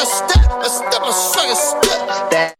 I step, I step, I step, a step.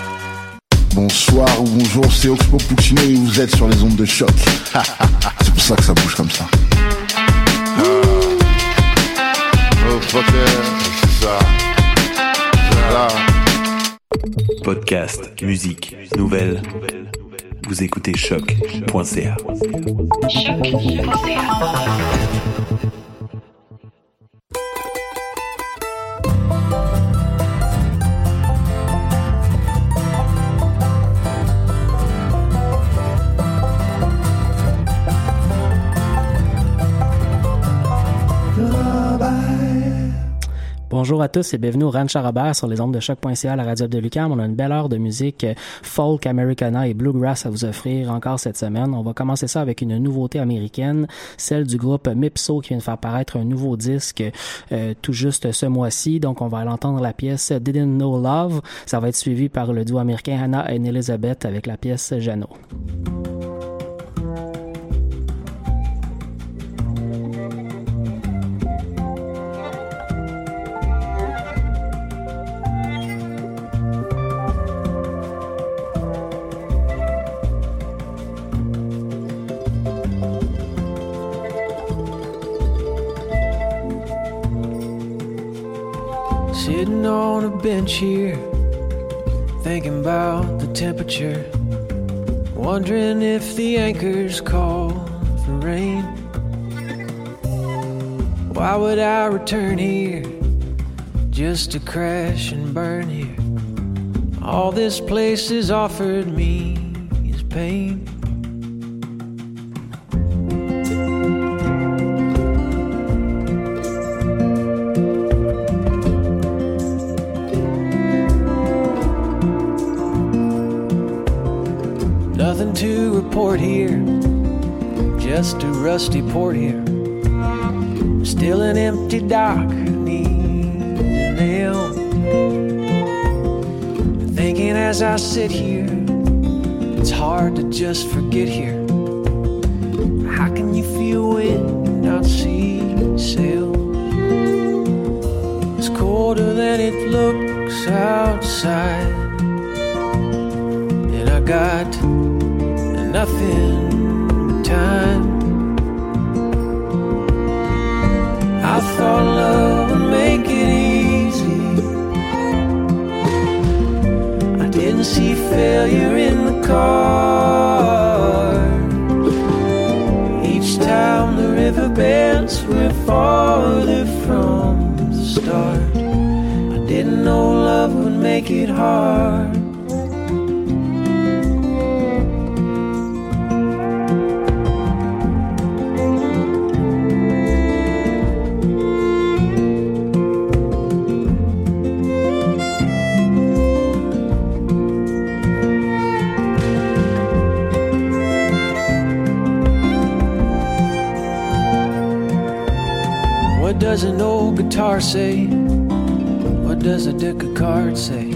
Bonsoir ou bonjour, c'est Oxpo Puccino et vous êtes sur les ondes de choc. c'est pour ça que ça bouge comme ça. Podcast, musique, nouvelles. Vous écoutez choc.ca. Bonjour à tous et bienvenue au Ranch Robert sur les ondes de choc.ca à la radio de Lucam. On a une belle heure de musique euh, folk, americana et bluegrass à vous offrir encore cette semaine. On va commencer ça avec une nouveauté américaine, celle du groupe Mipso qui vient de faire paraître un nouveau disque euh, tout juste ce mois-ci. Donc on va l'entendre la pièce Didn't Know Love. Ça va être suivi par le duo américain Hannah et Elizabeth avec la pièce Jano. Sitting on a bench here, thinking about the temperature. Wondering if the anchors call for rain. Why would I return here just to crash and burn here? All this place has offered me is pain. To report here, just a rusty port here. Still an empty dock, needs a nail. Thinking as I sit here, it's hard to just forget here. within time. I thought love would make it easy. I didn't see failure in the card. Each time the river bends, we're farther from the start. I didn't know love would make it hard. Does an old guitar say? What does a deck of cards say?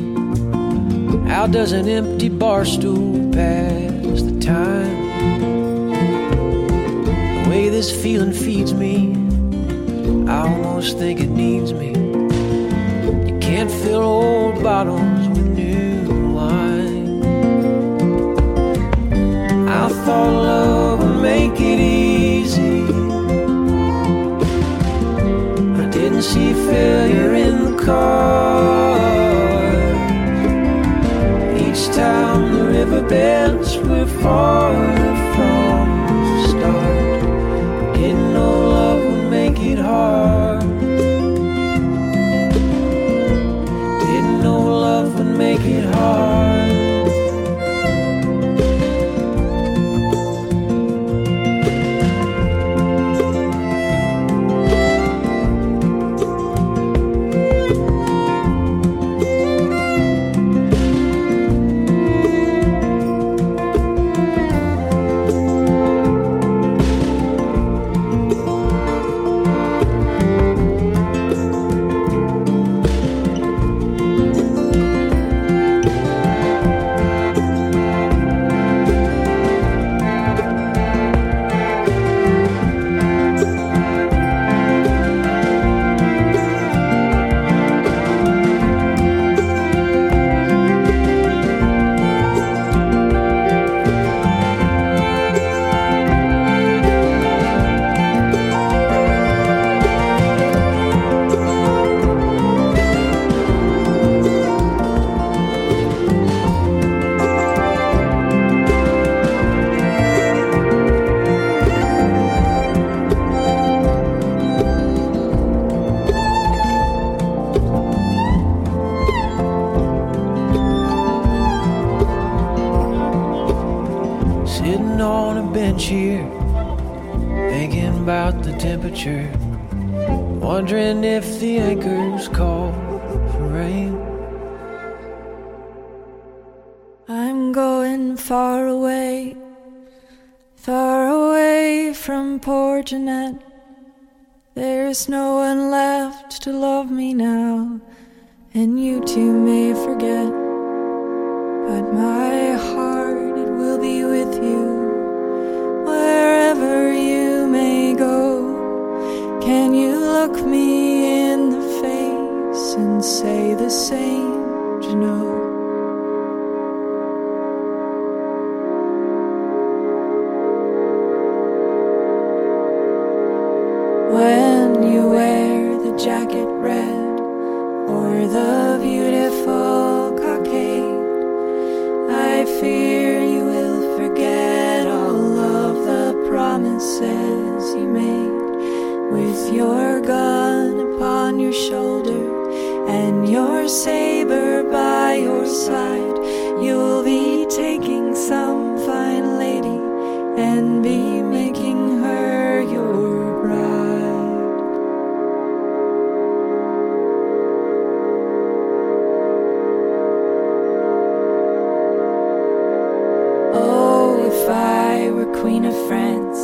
How does an empty bar stool pass the time? The way this feeling feeds me, I almost think it needs me. You can't fill old bottles with new wine. I thought love would make it easy. See failure in the cards. Each time the river bends, we're farther from the start. Didn't know love would make it hard. Didn't know love would make it hard. Jeanette. There's no one left to love me now, and you too may forget. But my heart, it will be with you wherever you may go. Can you look me in the face and say the same, Jeanette? Jacket red or the beautiful cockade, I fear you will forget all of the promises you made. With your gun upon your shoulder and your saber by your side, you'll be taking some fine lady and be Queen of France,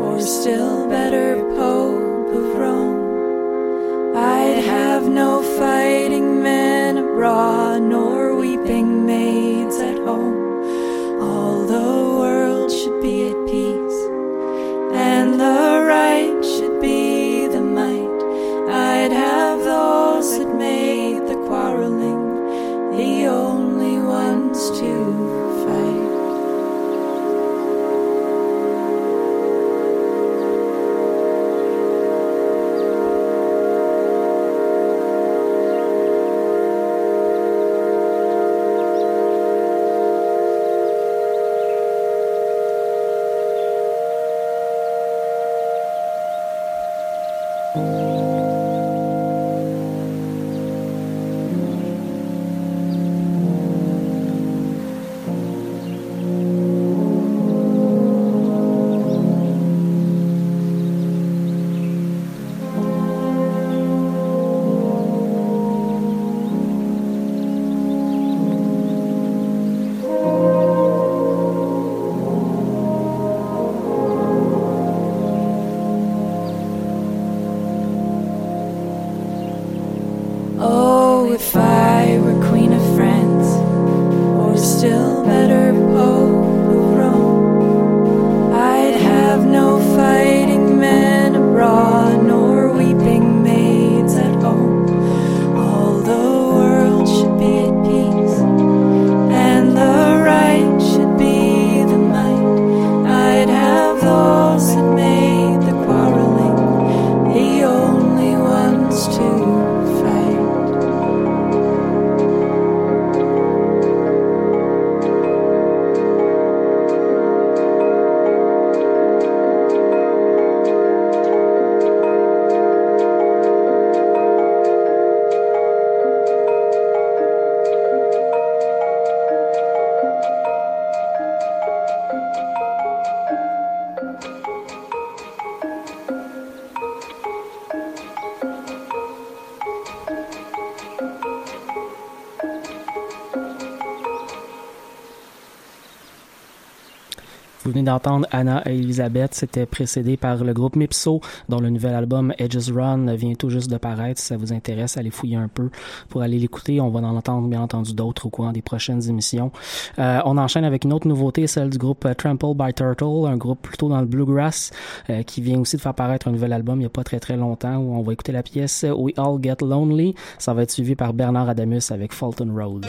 or still better, Pope of Rome, I'd have no fighting men abroad, nor weeping maids at home. d'entendre Anna et Elisabeth, c'était précédé par le groupe Mipso, dont le nouvel album Edges Run vient tout juste de paraître. Si ça vous intéresse, allez fouiller un peu pour aller l'écouter. On va en entendre, bien entendu, d'autres au cours des prochaines émissions. Euh, on enchaîne avec une autre nouveauté, celle du groupe Trample by Turtle, un groupe plutôt dans le bluegrass, euh, qui vient aussi de faire paraître un nouvel album il n'y a pas très très longtemps, où on va écouter la pièce We All Get Lonely. Ça va être suivi par Bernard Adamus avec Fulton Road.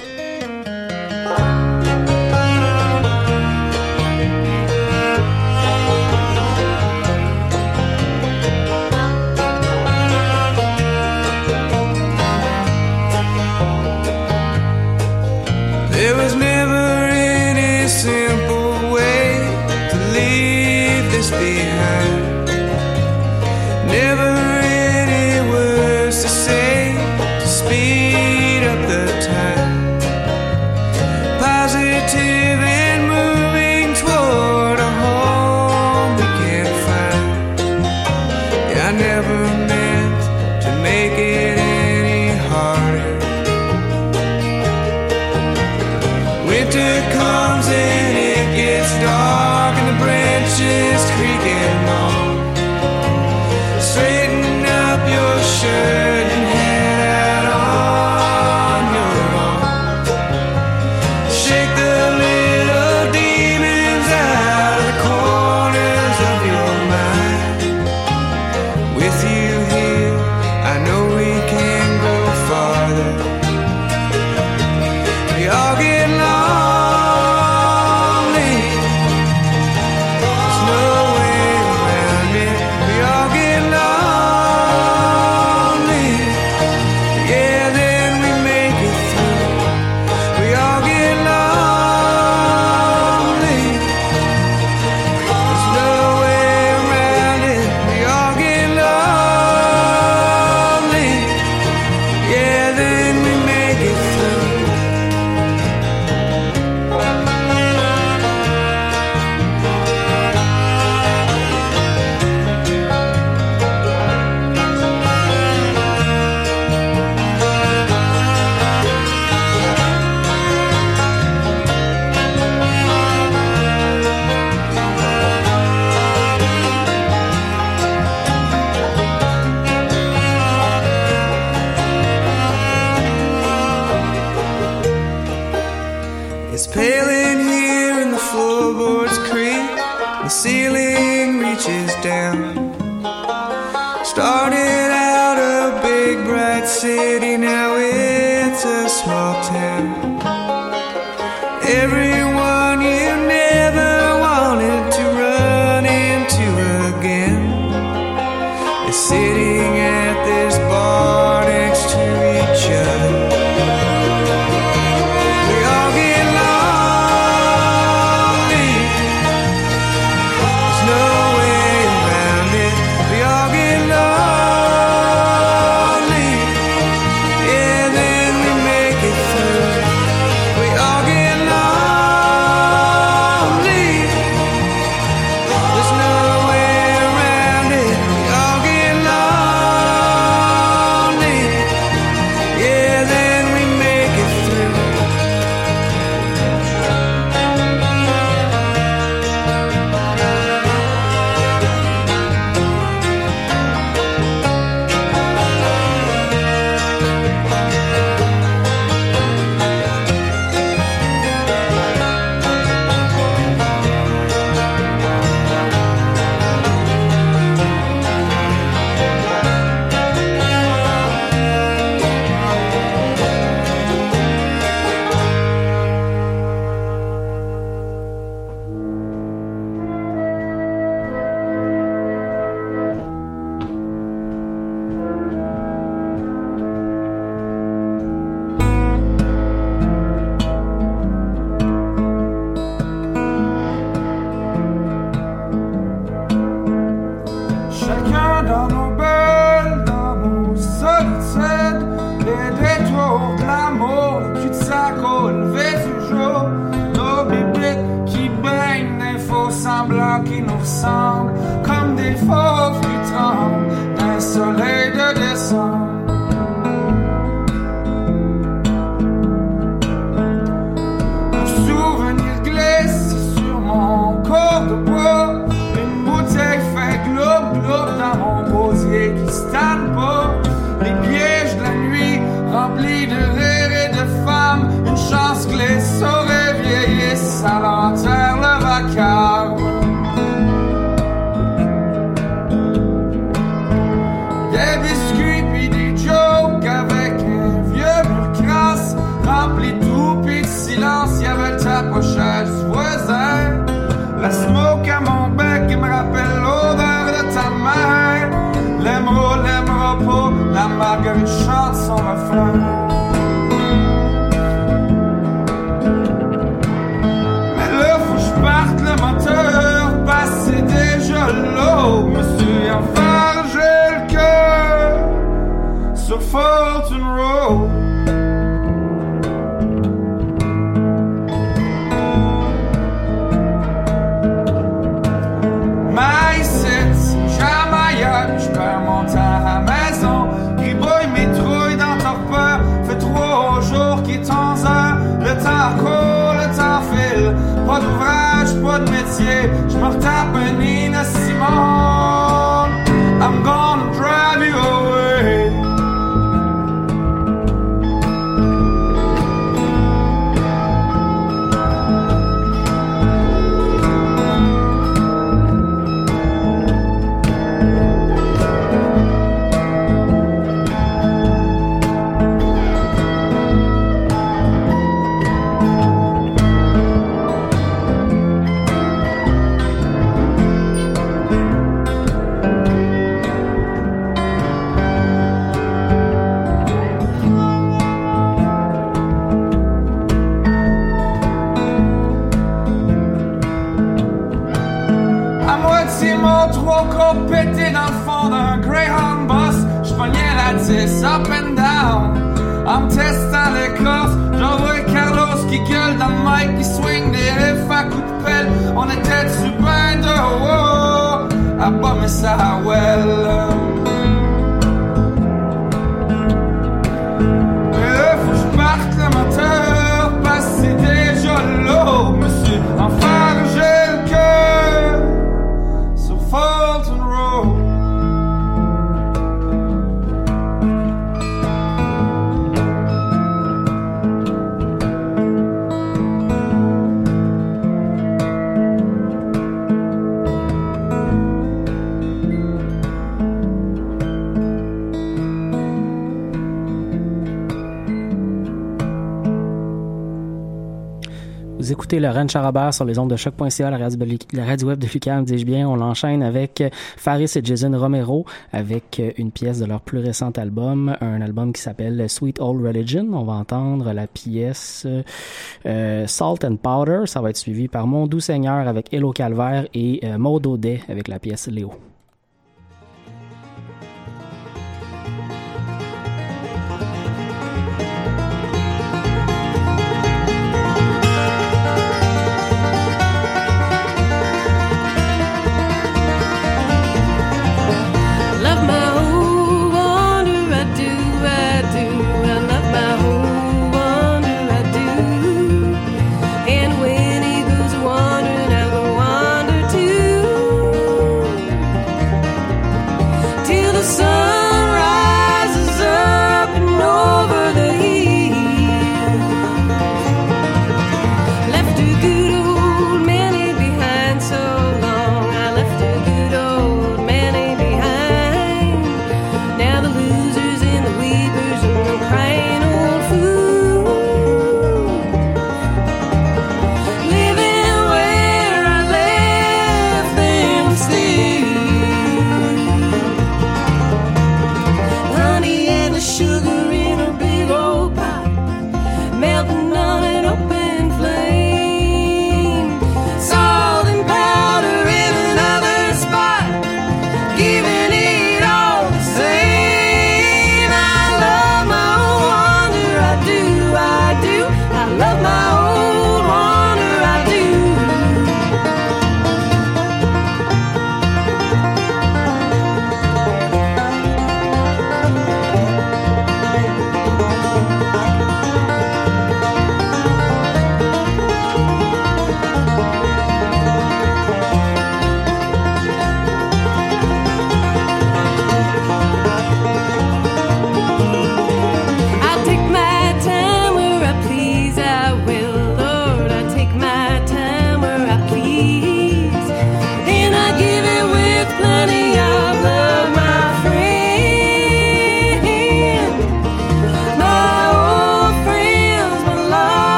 Corps pété dans le fond d'un Greyhound bus. J'pognais la 10 up and down. En me testant les coffres, j'envoie Carlos qui gueule dans le mic, qui swing des riffs à coups de pelle. On était ben de haut, à bas mais ça well. Mais là, faut que je parte le moteur, écoutez Laurent Charabert sur les ondes de choc.ca, la radio, la radio web de Lucam, dis-je bien. On l'enchaîne avec Faris et Jason Romero avec une pièce de leur plus récent album, un album qui s'appelle Sweet Old Religion. On va entendre la pièce euh, Salt and Powder. Ça va être suivi par Mon Doux Seigneur avec Hello Calvaire et euh, Maud avec la pièce Léo.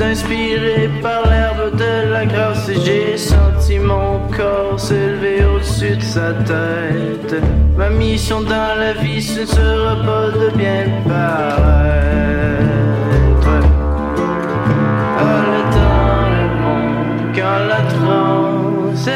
inspiré par l'herbe de la grâce et j'ai senti mon corps s'élever au-dessus de sa tête. Ma mission dans la vie, ce ne sera pas de bien paraître. À le temps, le monde, quand la transe.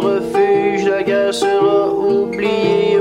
refuge, la guerre sera oubliée.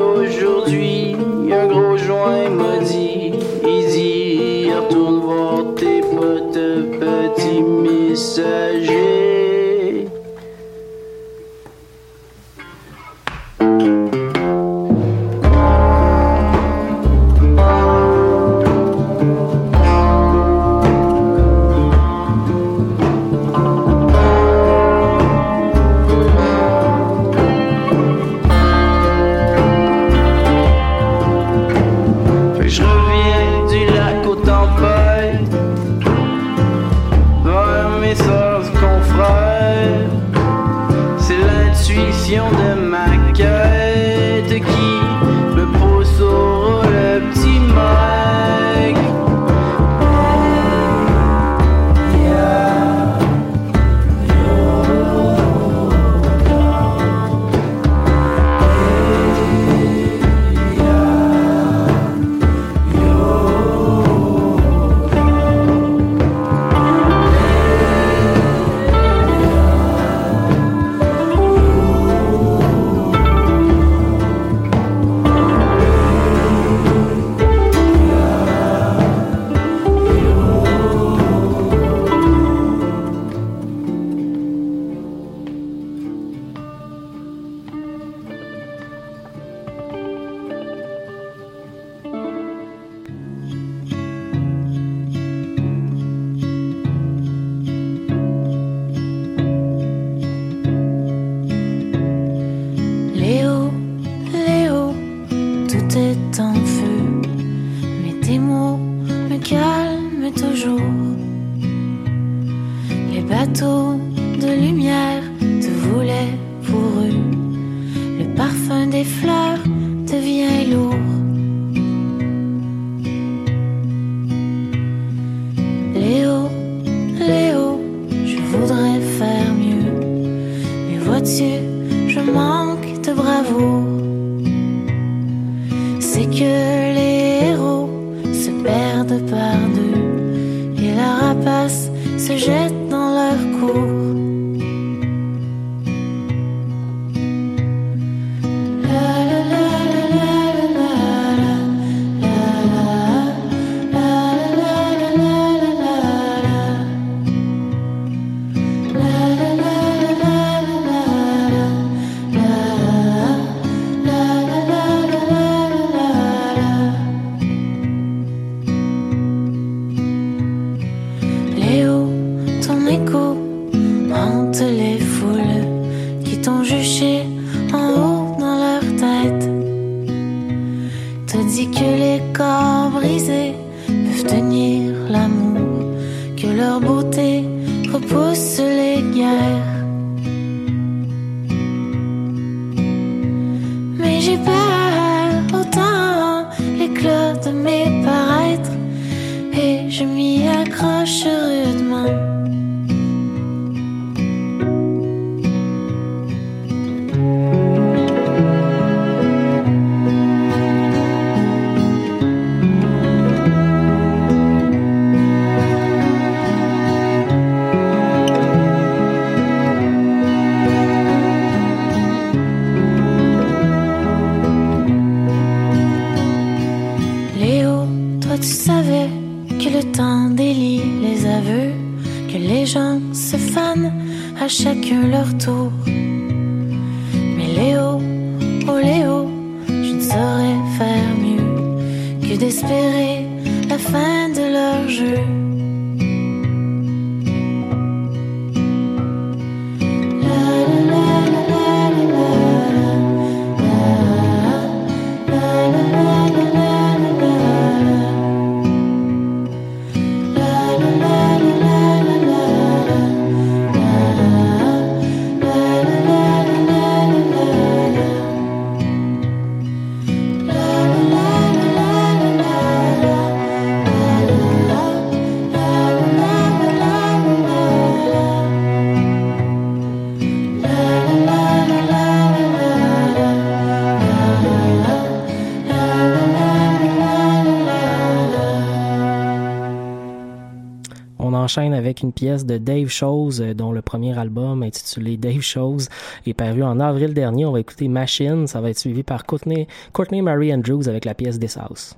avec une pièce de Dave Chose, euh, dont le premier album intitulé Dave Chose est paru en avril dernier. On va écouter Machine, ça va être suivi par Courtney, Courtney Mary Andrews avec la pièce This House.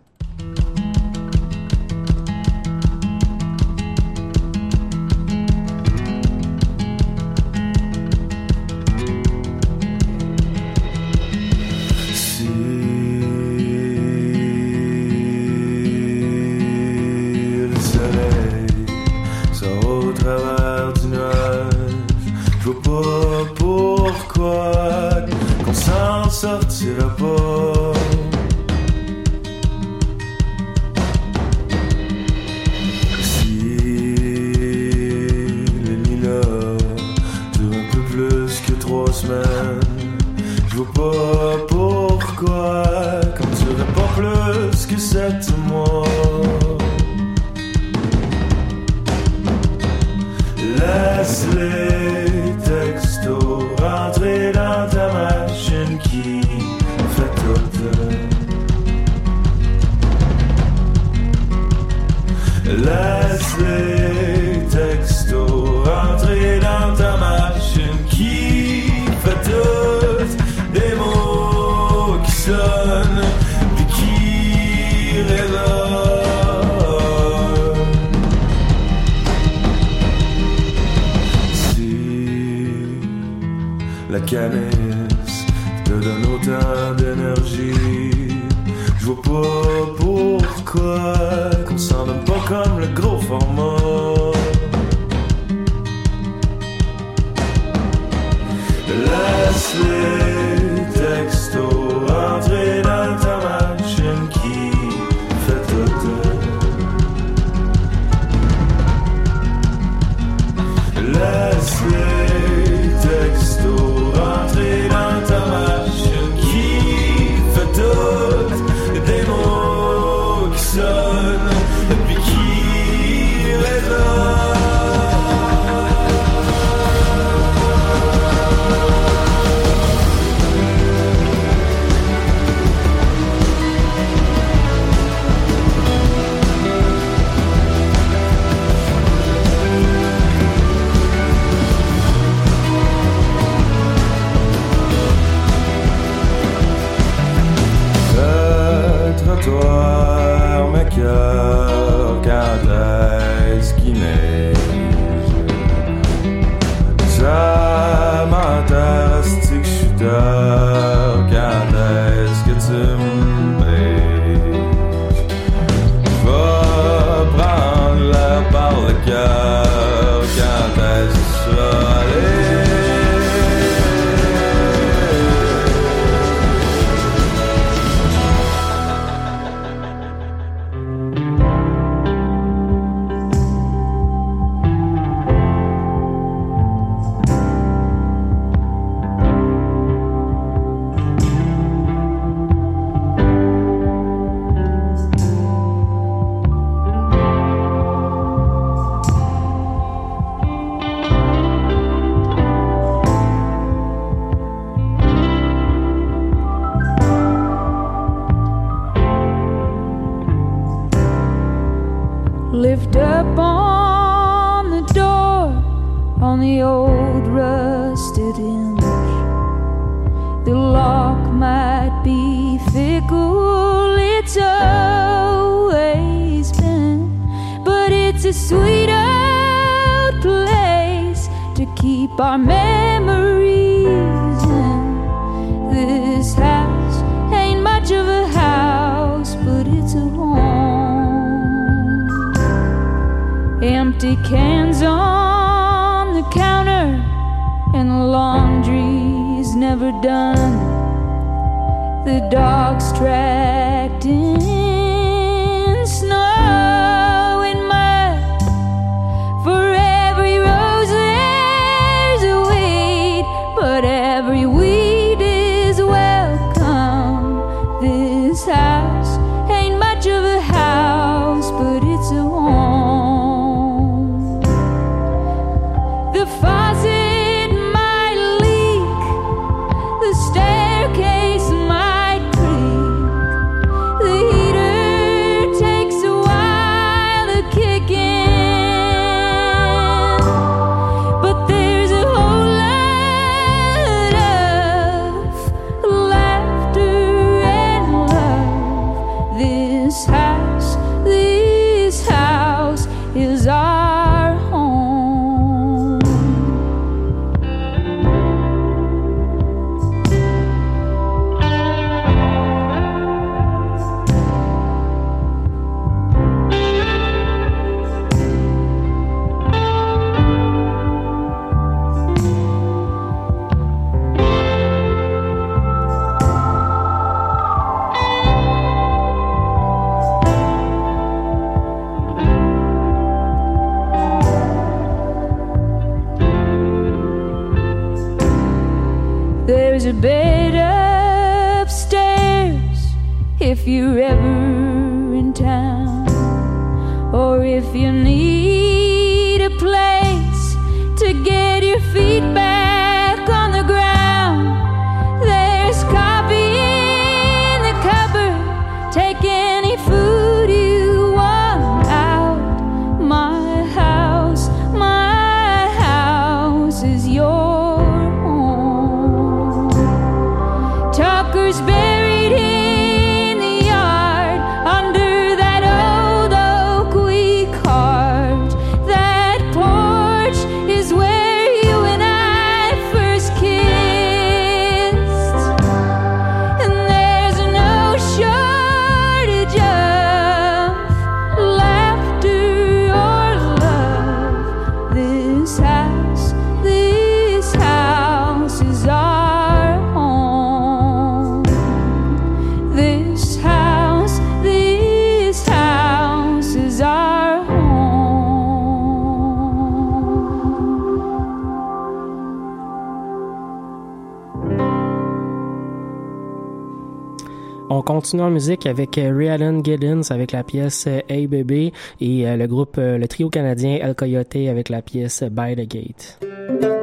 continue en musique avec euh, Ray Giddens avec la pièce euh, Hey Baby et euh, le groupe, le trio canadien El Coyote avec la pièce By the Gate.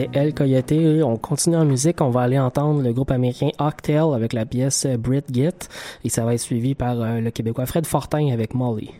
C'était El Coyote. On continue en musique. On va aller entendre le groupe américain Octel avec la pièce Brit Git. Et ça va être suivi par euh, le Québécois Fred Fortin avec Molly.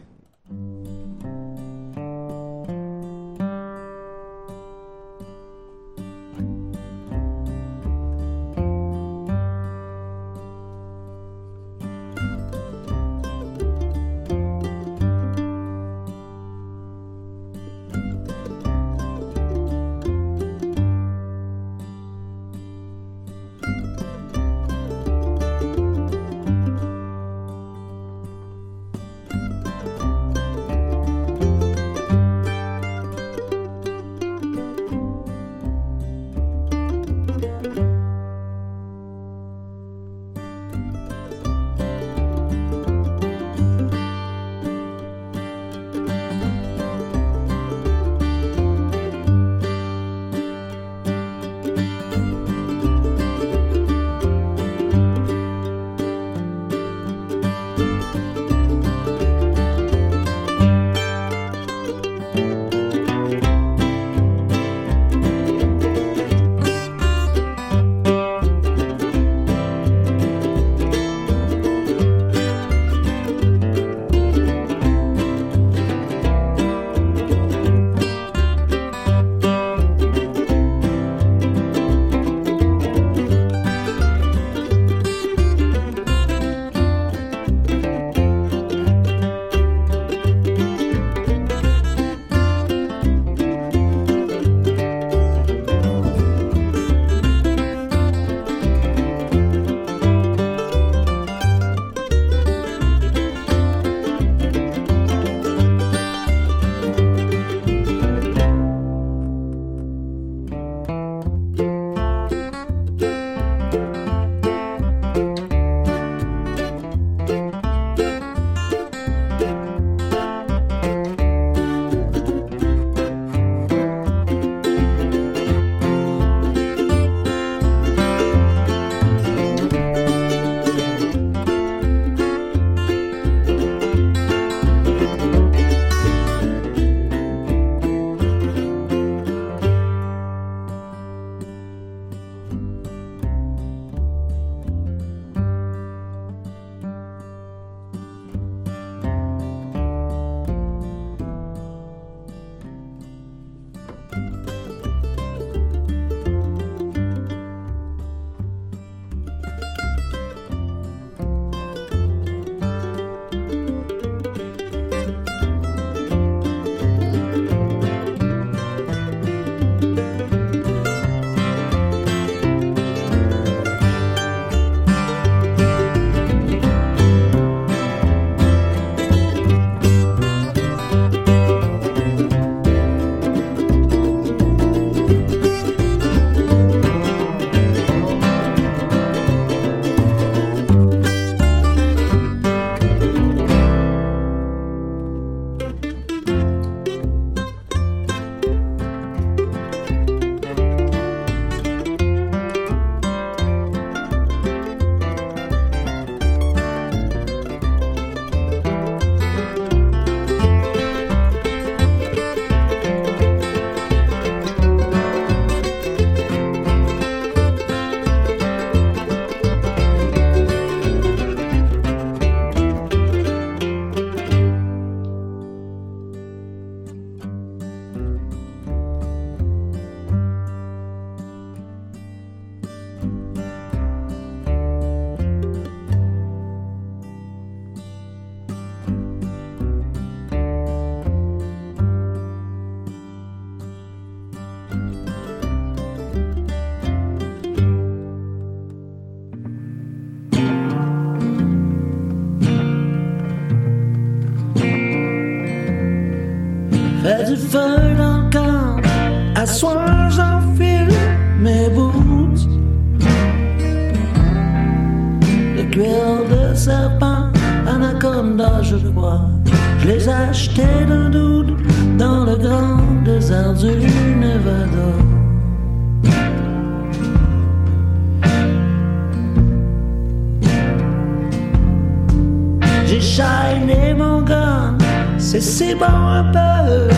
rappelle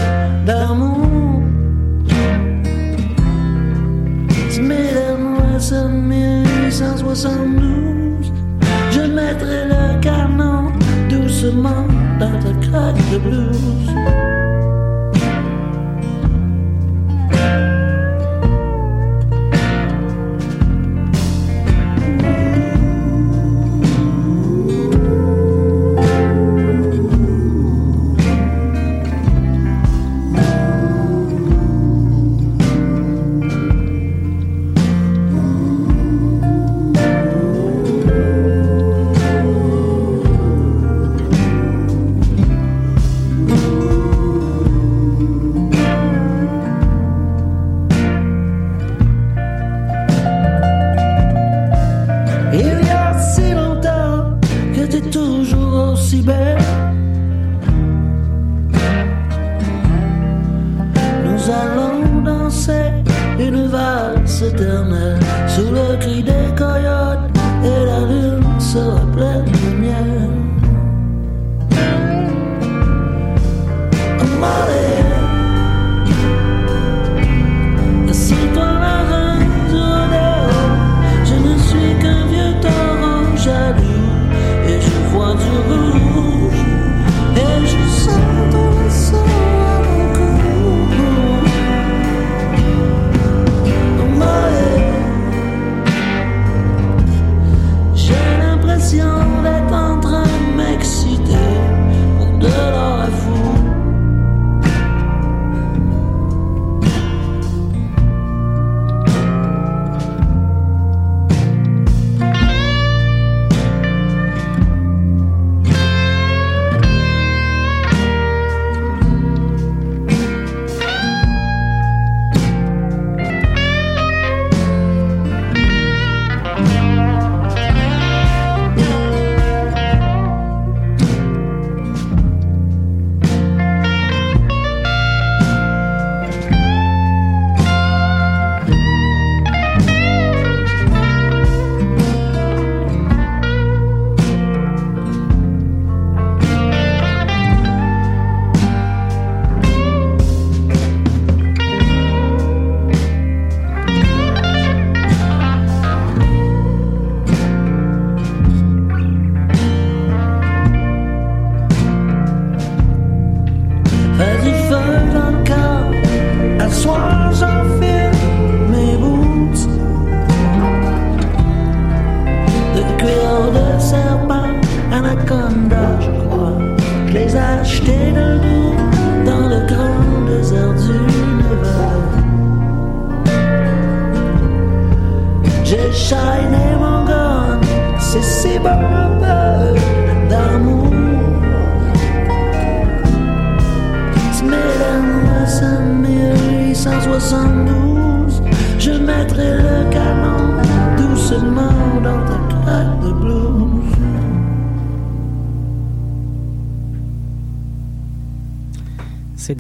d'un monde. Mesdames, moi, sommes 1872. Je mettrai le canon doucement dans ta craque de blues.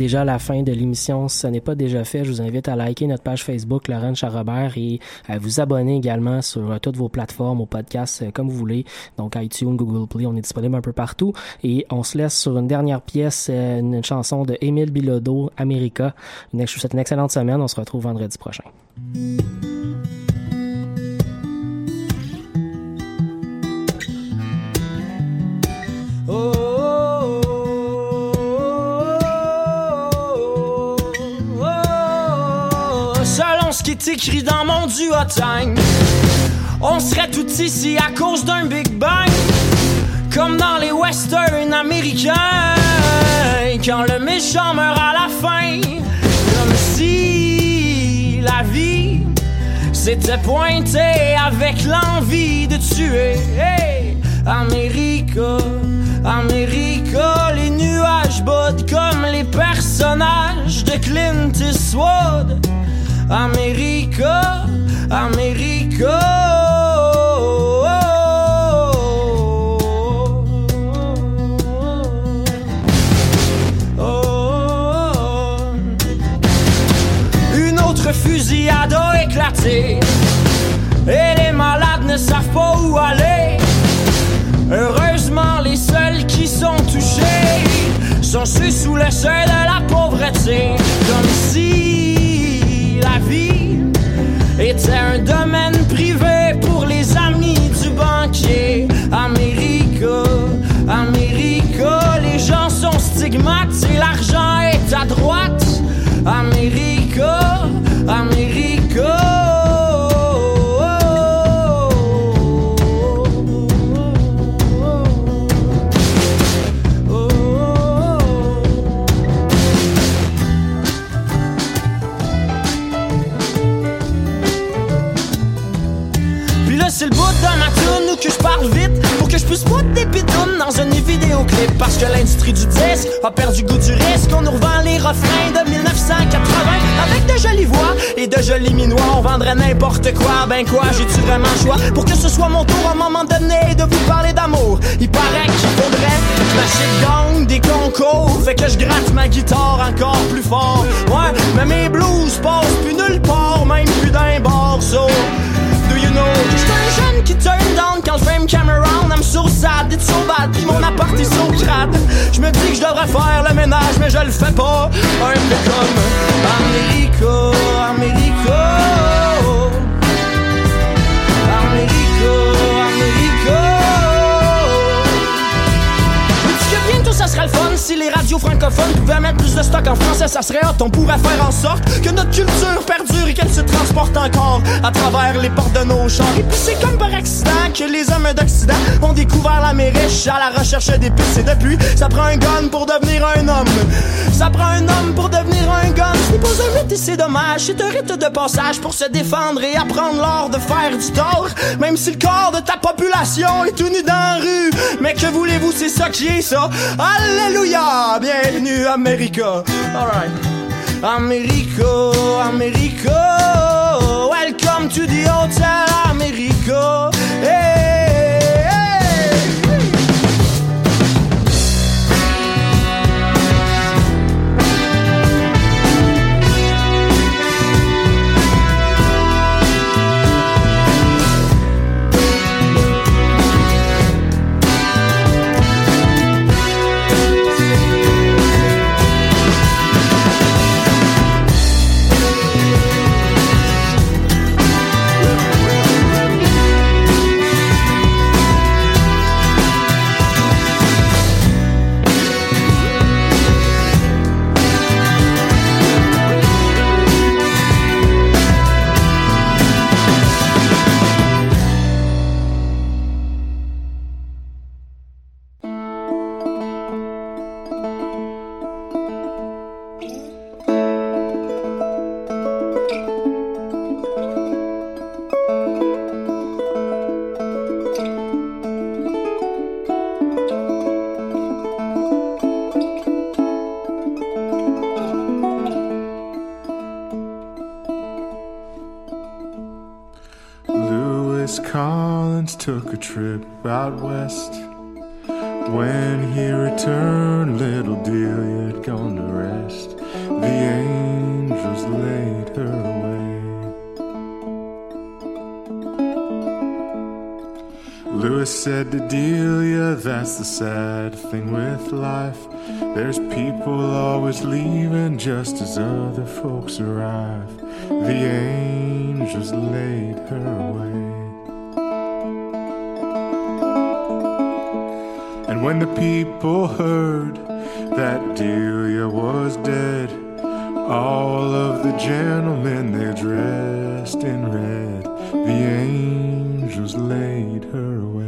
Déjà la fin de l'émission. Si ce n'est pas déjà fait, je vous invite à liker notre page Facebook, Laurent Charrobert, et à vous abonner également sur euh, toutes vos plateformes, au podcast, euh, comme vous voulez. Donc iTunes, Google Play, on est disponible un peu partout. Et on se laisse sur une dernière pièce, euh, une chanson de Émile Bilodeau, America. Je vous souhaite une excellente semaine. On se retrouve vendredi prochain. Écrit dans mon duotime, on serait tout ici à cause d'un Big Bang. Comme dans les westerns américains, quand le méchant meurt à la fin, comme si la vie s'était pointée avec l'envie de tuer. Hey, America, America, les nuages bottent comme les personnages de Clint Eastwood. America, America. Une autre fusillade a éclaté et les malades ne savent pas où aller. Heureusement, les seuls qui sont touchés sont ceux sous le seuil de la pauvreté, comme si vie était un domaine privé pour les amis du banquier? America, America, les gens sont stigmatisés, l'argent c'est le bout de ma tune ou que je parle vite pour que je puisse pas des dans un vidéoclip parce que l'industrie du disque a perdu goût du risque. On nous revend les refrains de 1980 avec de jolies voix et de jolis minois. On vendrait n'importe quoi, ben quoi, j'ai-tu vraiment le choix? Pour que ce soit mon tour à un moment donné de vous parler d'amour. Il paraît qu'il faudrait que ma des concours, fait que je gratte ma guitare encore plus fort. Ouais, mais mes blues passent plus nulle part, même plus d'un bar, Que j'suis un jeune qui turn down quand je frame camera round I'm so sad, it's so bad, pis mon appart est so crade. Je me dis que je devrais faire le ménage mais je le fais pas. Un peu comme Americo, Americo serait le fun si les radios francophones pouvaient mettre plus de stock en français, ça serait hot. On pourrait faire en sorte que notre culture perdure et qu'elle se transporte encore à travers les portes de nos chars. Et puis c'est comme par accident que les hommes d'Occident ont découvert l'Amérique à la recherche des pistes. Et depuis, ça prend un gun pour devenir un homme. Ça prend un homme pour devenir un gun. Ce n'est pas un rite et c'est dommage. C'est un rite de passage pour se défendre et apprendre l'art de faire du tort. Même si le corps de ta population est tout nu dans la rue. Mais que voulez-vous, c'est ça qui est ça. Alléluia! Bienvenue, America. Alright. Americo, Americo. Welcome to the hotel, Americo. Hey, out west. When he returned, little Delia had gone to rest. The angels laid her away. Lewis said to Delia, That's the sad thing with life. There's people always leaving just as other folks arrive. The angels laid her away. People heard that Delia was dead, all of the gentlemen they dressed in red, the angels laid her away.